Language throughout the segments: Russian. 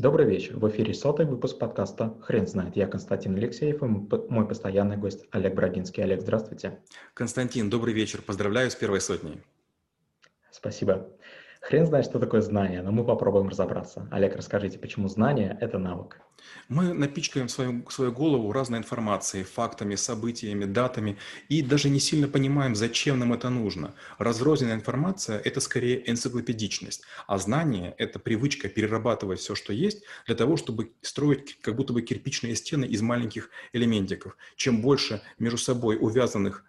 Добрый вечер. В эфире сотый выпуск подкаста «Хрен знает». Я Константин Алексеев и мой постоянный гость Олег Брагинский. Олег, здравствуйте. Константин, добрый вечер. Поздравляю с первой сотней. Спасибо. Хрен знает, что такое знание, но мы попробуем разобраться. Олег, расскажите, почему знание – это навык? Мы напичкаем свою, свою голову разной информацией, фактами, событиями, датами и даже не сильно понимаем, зачем нам это нужно. Разрозненная информация – это скорее энциклопедичность, а знание – это привычка перерабатывать все, что есть, для того, чтобы строить как будто бы кирпичные стены из маленьких элементиков. Чем больше между собой увязанных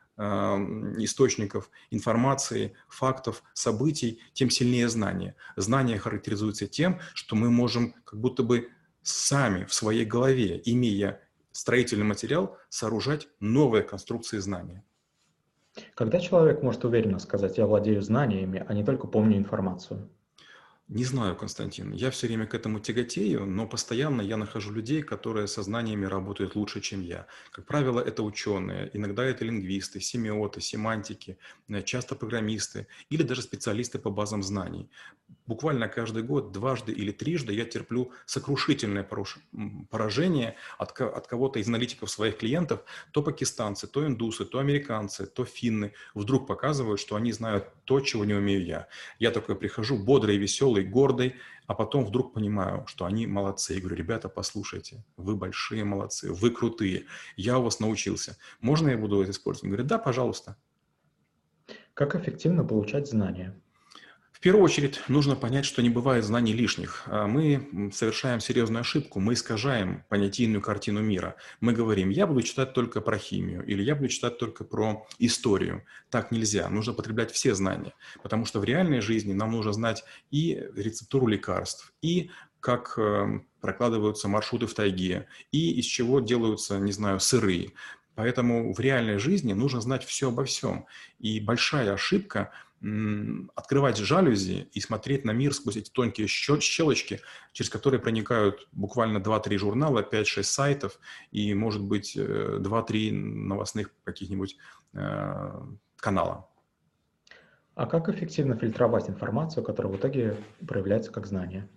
источников информации, фактов, событий, тем сильнее знание. Знание характеризуется тем, что мы можем как будто бы сами в своей голове, имея строительный материал, сооружать новые конструкции знания. Когда человек может уверенно сказать «я владею знаниями», а не только помню информацию? Не знаю, Константин. Я все время к этому тяготею, но постоянно я нахожу людей, которые со знаниями работают лучше, чем я. Как правило, это ученые, иногда это лингвисты, семиоты, семантики, э, часто программисты или даже специалисты по базам знаний. Буквально каждый год, дважды или трижды я терплю сокрушительное поражение от, от кого-то из аналитиков своих клиентов. То пакистанцы, то индусы, то американцы, то финны вдруг показывают, что они знают то, чего не умею я. Я такой прихожу бодрый, веселый, гордой, гордой, а потом вдруг понимаю, что они молодцы. Я говорю, ребята, послушайте, вы большие молодцы, вы крутые, я у вас научился. Можно я буду это использовать? Он говорит, да, пожалуйста. Как эффективно получать знания? В первую очередь нужно понять, что не бывает знаний лишних. А мы совершаем серьезную ошибку, мы искажаем понятийную картину мира. Мы говорим, я буду читать только про химию или я буду читать только про историю. Так нельзя, нужно потреблять все знания, потому что в реальной жизни нам нужно знать и рецептуру лекарств, и как э, прокладываются маршруты в тайге, и из чего делаются, не знаю, сыры. Поэтому в реальной жизни нужно знать все обо всем. И большая ошибка – открывать жалюзи и смотреть на мир сквозь эти тонкие щелочки, через которые проникают буквально 2-3 журнала, 5-6 сайтов и, может быть, 2-3 э, новостных каких-нибудь э, канала. А как эффективно фильтровать информацию, которая в итоге проявляется как знание?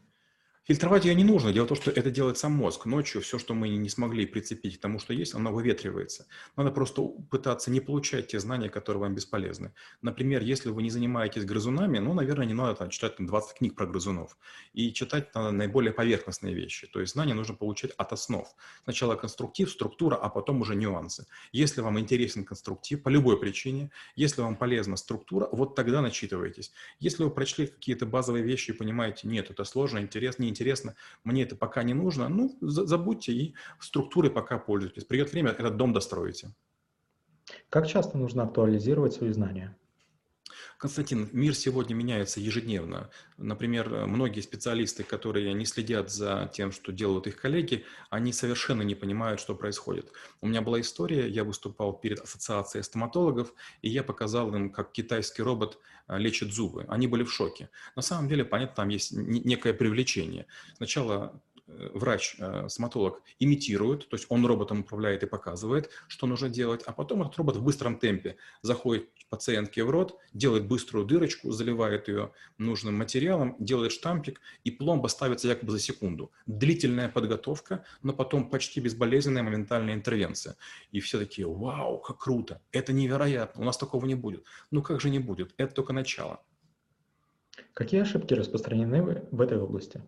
Фильтровать ее не нужно. Дело в том, что это делает сам мозг. Ночью все, что мы не смогли прицепить к тому, что есть, оно выветривается. Надо просто пытаться не получать те знания, которые вам бесполезны. Например, если вы не занимаетесь грызунами, ну, наверное, не надо там, читать там, 20 книг про грызунов. И читать надо наиболее поверхностные вещи. То есть знания нужно получать от основ. Сначала конструктив, структура, а потом уже нюансы. Если вам интересен конструктив по любой причине, если вам полезна структура, вот тогда начитывайтесь. Если вы прочли какие-то базовые вещи и понимаете, нет, это сложно, интересно, интересно, мне это пока не нужно, ну, забудьте и структурой пока пользуйтесь. Придет время, этот дом достроите. Как часто нужно актуализировать свои знания? Константин, мир сегодня меняется ежедневно. Например, многие специалисты, которые не следят за тем, что делают их коллеги, они совершенно не понимают, что происходит. У меня была история, я выступал перед ассоциацией стоматологов, и я показал им, как китайский робот а, лечит зубы. Они были в шоке. На самом деле, понятно, там есть некое привлечение. Сначала Э, врач, э, имитирует, то есть он роботом управляет и показывает, что нужно делать, а потом этот робот в быстром темпе заходит пациентке в рот, делает быструю дырочку, заливает ее нужным материалом, делает штампик, и пломба ставится якобы за секунду. Длительная подготовка, но потом почти безболезненная моментальная интервенция. И все такие, вау, как круто, это невероятно, у нас такого не будет. Ну как же не будет, это только начало. Какие ошибки распространены в этой области?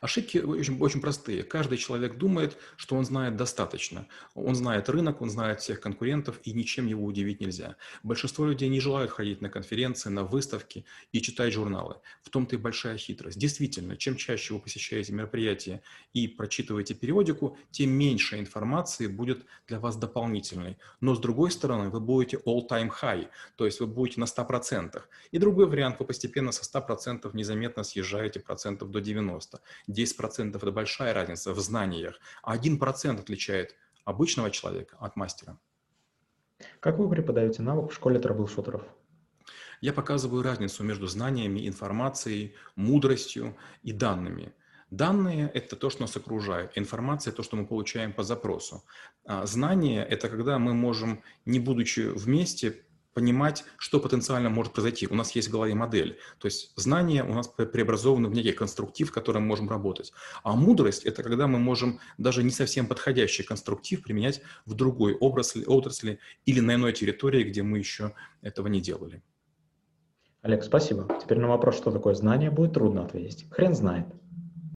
Ошибки очень, очень простые. Каждый человек думает, что он знает достаточно. Он знает рынок, он знает всех конкурентов, и ничем его удивить нельзя. Большинство людей не желают ходить на конференции, на выставки и читать журналы. В том-то и большая хитрость. Действительно, чем чаще вы посещаете мероприятия и прочитываете периодику, тем меньше информации будет для вас дополнительной. Но с другой стороны, вы будете all-time high, то есть вы будете на 100%. И другой вариант, вы постепенно со 100% незаметно съезжаете процентов до 90%. 10% это большая разница в знаниях, а 1% отличает обычного человека от мастера. Как вы преподаете навык в школе трэблшутеров? Я показываю разницу между знаниями, информацией, мудростью и данными. Данные – это то, что нас окружает. Информация – то, что мы получаем по запросу. А знание – это когда мы можем, не будучи вместе, понимать, что потенциально может произойти. У нас есть в голове модель. То есть знания у нас преобразованы в некий конструктив, в котором мы можем работать. А мудрость – это когда мы можем даже не совсем подходящий конструктив применять в другой отрасли, отрасли или на иной территории, где мы еще этого не делали. Олег, спасибо. Теперь на вопрос, что такое знание, будет трудно ответить. Хрен знает.